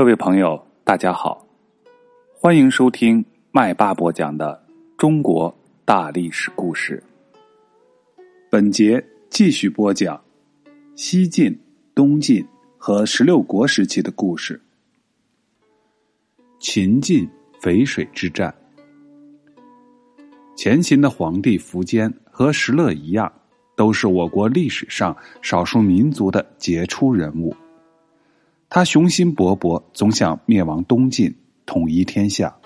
各位朋友，大家好，欢迎收听麦霸播讲的中国大历史故事。本节继续播讲西晋、东晋和十六国时期的故事。秦晋淝水之战，前秦的皇帝苻坚和石勒一样，都是我国历史上少数民族的杰出人物。他雄心勃勃，总想灭亡东晋，统一天下。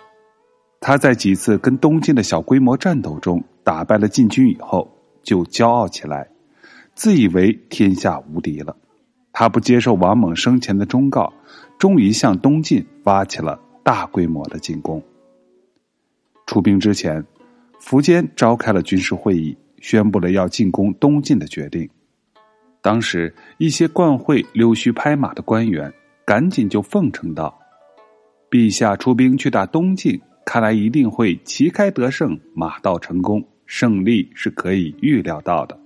他在几次跟东晋的小规模战斗中打败了晋军以后，就骄傲起来，自以为天下无敌了。他不接受王猛生前的忠告，终于向东晋发起了大规模的进攻。出兵之前，苻坚召开了军事会议，宣布了要进攻东晋的决定。当时，一些惯会溜须拍马的官员，赶紧就奉承道：“陛下出兵去打东晋，看来一定会旗开得胜，马到成功，胜利是可以预料到的。”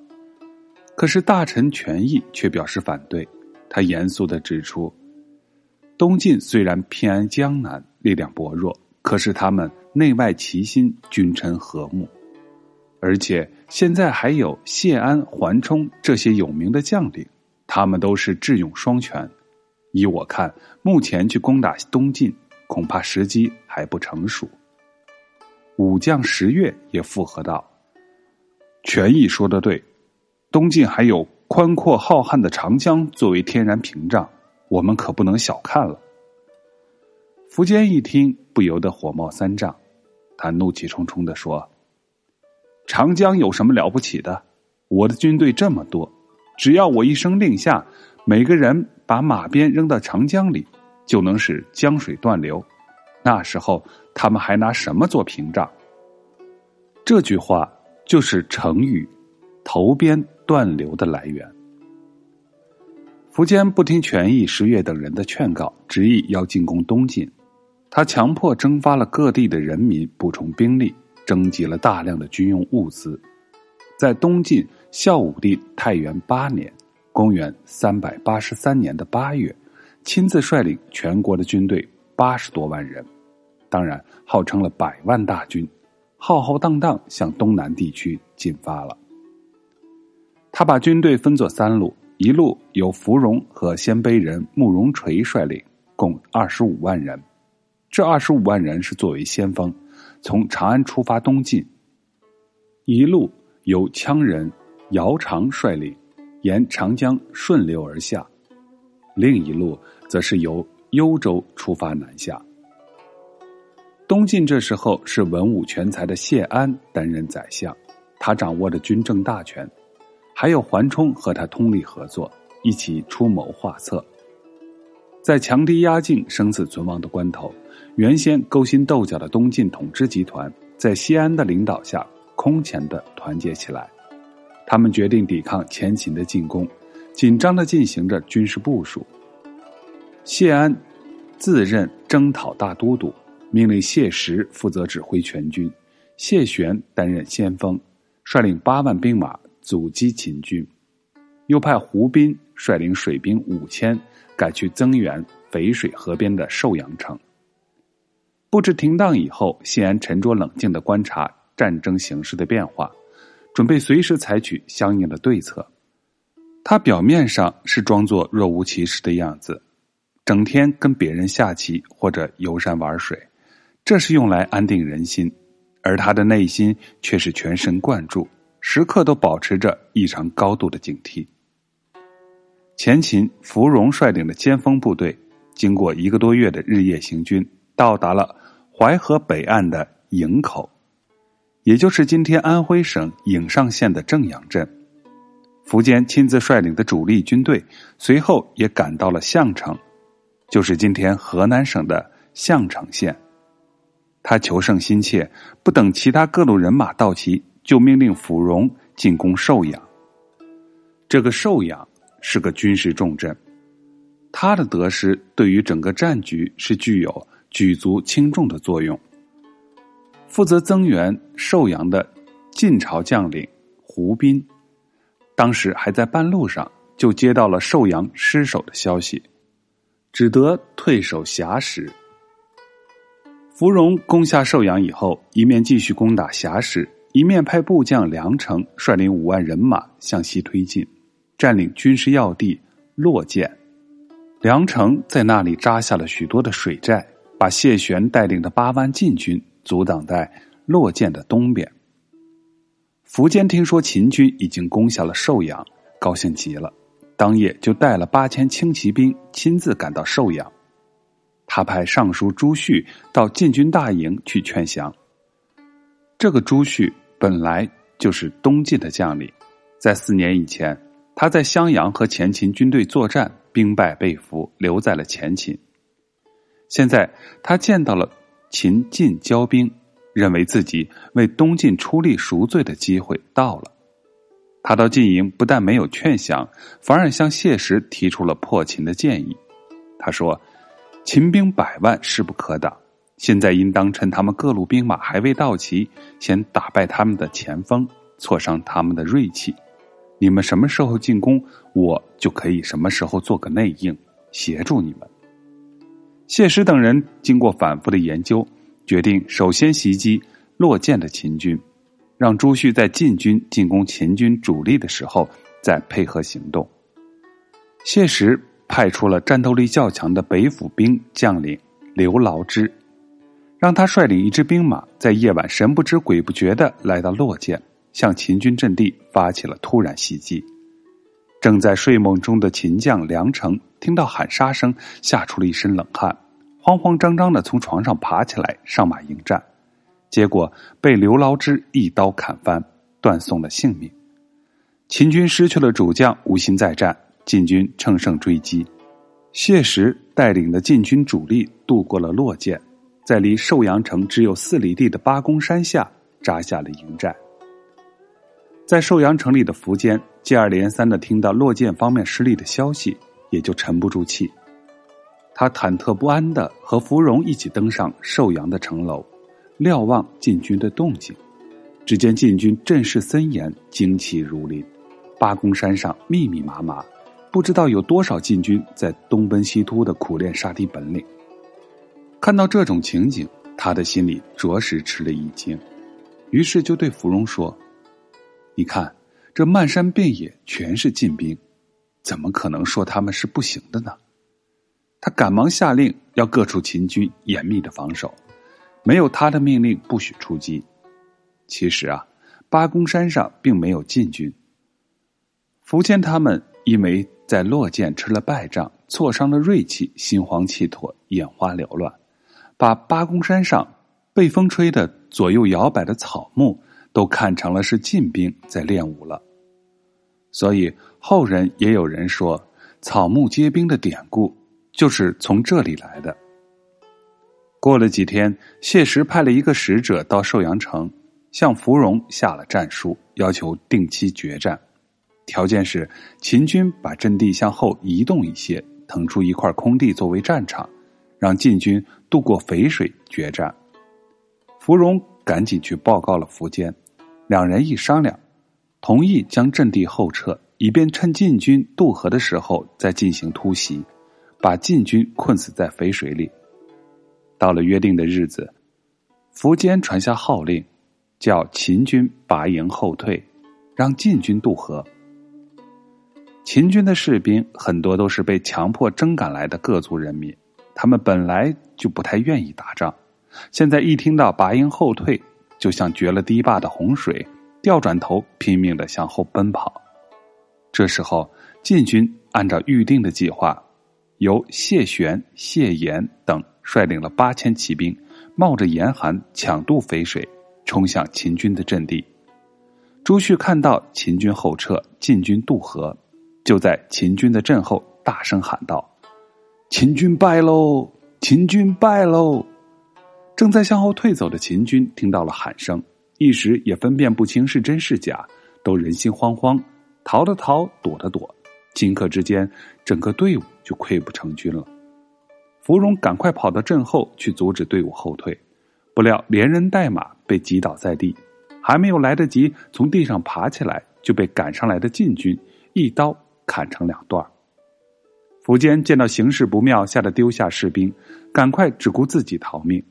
可是大臣权益却表示反对，他严肃的指出：“东晋虽然偏安江南，力量薄弱，可是他们内外齐心，君臣和睦。”而且现在还有谢安、桓冲这些有名的将领，他们都是智勇双全。依我看，目前去攻打东晋，恐怕时机还不成熟。武将石越也附和道：“权益说的对，东晋还有宽阔浩瀚的长江作为天然屏障，我们可不能小看了。”苻坚一听，不由得火冒三丈，他怒气冲冲的说。长江有什么了不起的？我的军队这么多，只要我一声令下，每个人把马鞭扔到长江里，就能使江水断流。那时候他们还拿什么做屏障？这句话就是成语“投鞭断流”的来源。苻坚不听权益、石越等人的劝告，执意要进攻东晋。他强迫征发了各地的人民补充兵力。征集了大量的军用物资，在东晋孝武帝太元八年（公元三百八十三年的八月），亲自率领全国的军队八十多万人，当然号称了百万大军，浩浩荡荡向东南地区进发了。他把军队分作三路，一路由芙蓉和鲜卑人慕容垂率领，共二十五万人，这二十五万人是作为先锋。从长安出发东进，一路由羌人姚长率领，沿长江顺流而下；另一路则是由幽州出发南下。东晋这时候是文武全才的谢安担任宰相，他掌握着军政大权，还有桓冲和他通力合作，一起出谋划策。在强敌压境、生死存亡的关头。原先勾心斗角的东晋统治集团，在西安的领导下空前的团结起来。他们决定抵抗前秦的进攻，紧张的进行着军事部署。谢安自任征讨大都督，命令谢石负责指挥全军，谢玄担任先锋，率领八万兵马阻击秦军，又派胡斌率领水兵五千赶去增援淝水河边的寿阳城。布置停当以后，谢安沉着冷静的观察战争形势的变化，准备随时采取相应的对策。他表面上是装作若无其事的样子，整天跟别人下棋或者游山玩水，这是用来安定人心；而他的内心却是全神贯注，时刻都保持着异常高度的警惕。前秦芙蓉率领的先锋部队，经过一个多月的日夜行军。到达了淮河北岸的营口，也就是今天安徽省颍上县的正阳镇。苻坚亲自率领的主力军队随后也赶到了项城，就是今天河南省的项城县。他求胜心切，不等其他各路人马到齐，就命令芙蓉进攻寿阳。这个寿阳是个军事重镇，他的得失对于整个战局是具有。举足轻重的作用。负责增援寿阳的晋朝将领胡斌，当时还在半路上，就接到了寿阳失守的消息。只得退守峡石。芙蓉攻下寿阳以后，一面继续攻打峡石，一面派部将梁成率领五万人马向西推进，占领军事要地洛涧。梁成在那里扎下了许多的水寨，把谢玄带领的八万禁军阻挡在洛涧的东边。苻坚听说秦军已经攻下了寿阳，高兴极了，当夜就带了八千轻骑兵亲自赶到寿阳。他派尚书朱旭到禁军大营去劝降。这个朱旭本来就是东晋的将领，在四年以前，他在襄阳和前秦军队作战。兵败被俘，留在了前秦。现在他见到了秦晋交兵，认为自己为东晋出力赎罪的机会到了。他到晋营，不但没有劝降，反而向谢石提出了破秦的建议。他说：“秦兵百万，势不可挡。现在应当趁他们各路兵马还未到齐，先打败他们的前锋，挫伤他们的锐气。”你们什么时候进攻，我就可以什么时候做个内应，协助你们。谢石等人经过反复的研究，决定首先袭击落涧的秦军，让朱旭在晋军进攻秦军主力的时候再配合行动。谢石派出了战斗力较强的北府兵将领刘牢之，让他率领一支兵马，在夜晚神不知鬼不觉的来到洛涧。向秦军阵地发起了突然袭击。正在睡梦中的秦将梁成听到喊杀声，吓出了一身冷汗，慌慌张张的从床上爬起来上马迎战，结果被刘牢之一刀砍翻，断送了性命。秦军失去了主将，无心再战，晋军乘胜追击。谢石带领的晋军主力渡过了洛涧，在离寿阳城只有四里地的八公山下扎下了营寨。在寿阳城里的苻坚 接二连三的听到洛涧方面失利的消息，也就沉不住气。他忐忑不安的和芙蓉一起登上寿阳的城楼，瞭望晋军的动静。只见晋军阵势森严，旌旗如林，八公山上密密麻麻，不知道有多少晋军在东奔西突的苦练杀敌本领。看到这种情景，他的心里着实吃了一惊，于是就对芙蓉说。你看，这漫山遍野全是晋兵，怎么可能说他们是不行的呢？他赶忙下令，要各处秦军严密的防守，没有他的命令不许出击。其实啊，八公山上并没有晋军。苻坚他们因为在洛涧吃了败仗，挫伤了锐气，心慌气妥，眼花缭乱，把八公山上被风吹的左右摇摆的草木。都看成了是晋兵在练武了，所以后人也有人说“草木皆兵”的典故就是从这里来的。过了几天，谢石派了一个使者到寿阳城，向芙蓉下了战书，要求定期决战，条件是秦军把阵地向后移动一些，腾出一块空地作为战场，让晋军渡过淝水决战。芙蓉。赶紧去报告了苻坚，两人一商量，同意将阵地后撤，以便趁晋军渡河的时候再进行突袭，把晋军困死在淝水里。到了约定的日子，苻坚传下号令，叫秦军拔营后退，让晋军渡河。秦军的士兵很多都是被强迫征赶来的各族人民，他们本来就不太愿意打仗。现在一听到拔营后退，就像决了堤坝的洪水，调转头拼命的向后奔跑。这时候，晋军按照预定的计划，由谢玄、谢岩等率领了八千骑兵，冒着严寒抢渡淝水，冲向秦军的阵地。朱旭看到秦军后撤，晋军渡河，就在秦军的阵后大声喊道：“秦军败喽！秦军败喽！”正在向后退走的秦军听到了喊声，一时也分辨不清是真是假，都人心惶惶，逃的逃，躲的躲，顷刻之间，整个队伍就溃不成军了。芙蓉赶快跑到阵后去阻止队伍后退，不料连人带马被击倒在地，还没有来得及从地上爬起来，就被赶上来的晋军一刀砍成两段。苻坚见到形势不妙，吓得丢下士兵，赶快只顾自己逃命。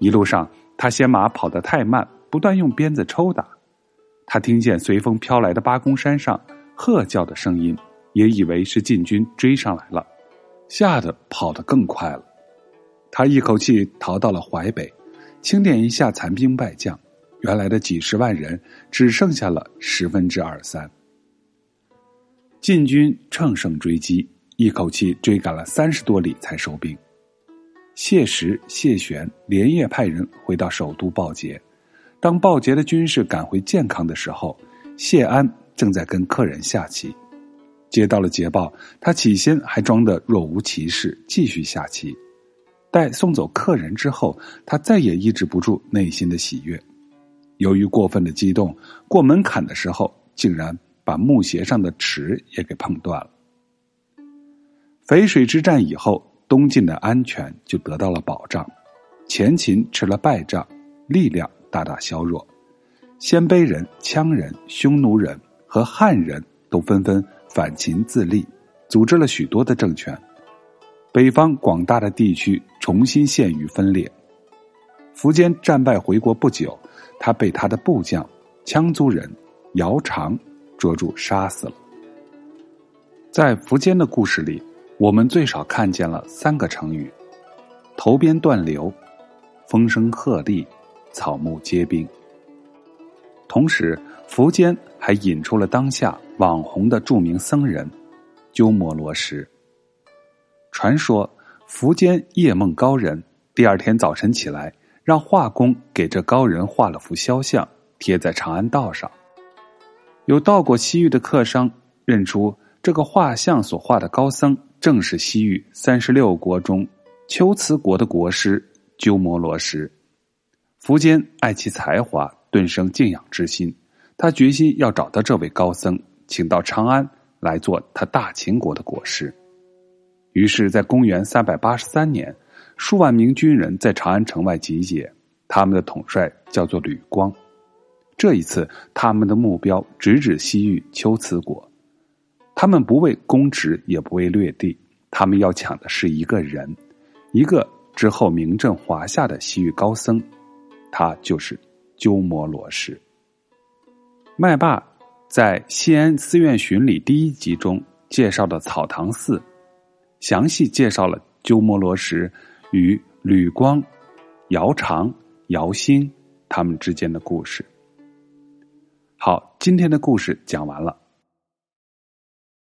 一路上，他嫌马跑得太慢，不断用鞭子抽打。他听见随风飘来的八公山上喝叫的声音，也以为是晋军追上来了，吓得跑得更快了。他一口气逃到了淮北，清点一下残兵败将，原来的几十万人只剩下了十分之二三。晋军乘胜追击。一口气追赶了三十多里才收兵，谢石、谢玄连夜派人回到首都报捷。当报捷的军士赶回健康的时候，谢安正在跟客人下棋。接到了捷报，他起先还装得若无其事，继续下棋。待送走客人之后，他再也抑制不住内心的喜悦。由于过分的激动，过门槛的时候，竟然把木鞋上的齿也给碰断了。淝水之战以后，东晋的安全就得到了保障。前秦吃了败仗，力量大大削弱。鲜卑人、羌人、匈奴人和汉人都纷纷反秦自立，组织了许多的政权。北方广大的地区重新陷于分裂。苻坚战败回国不久，他被他的部将羌族人姚苌捉住杀死了。在苻坚的故事里。我们最少看见了三个成语：头边断流、风声鹤唳、草木皆兵。同时，苻坚还引出了当下网红的著名僧人鸠摩罗什。传说苻坚夜梦高人，第二天早晨起来，让画工给这高人画了幅肖像，贴在长安道上。有到过西域的客商认出这个画像所画的高僧。正是西域三十六国中龟兹国的国师鸠摩罗什。苻坚爱其才华，顿生敬仰之心。他决心要找到这位高僧，请到长安来做他大秦国的国师。于是，在公元三百八十三年，数万名军人在长安城外集结，他们的统帅叫做吕光。这一次，他们的目标直指西域龟兹国。他们不为公职，也不为掠地，他们要抢的是一个人，一个之后名震华夏的西域高僧，他就是鸠摩罗什。麦霸在《西安寺院巡礼》第一集中介绍的草堂寺，详细介绍了鸠摩罗什与吕光、姚长、姚兴他们之间的故事。好，今天的故事讲完了。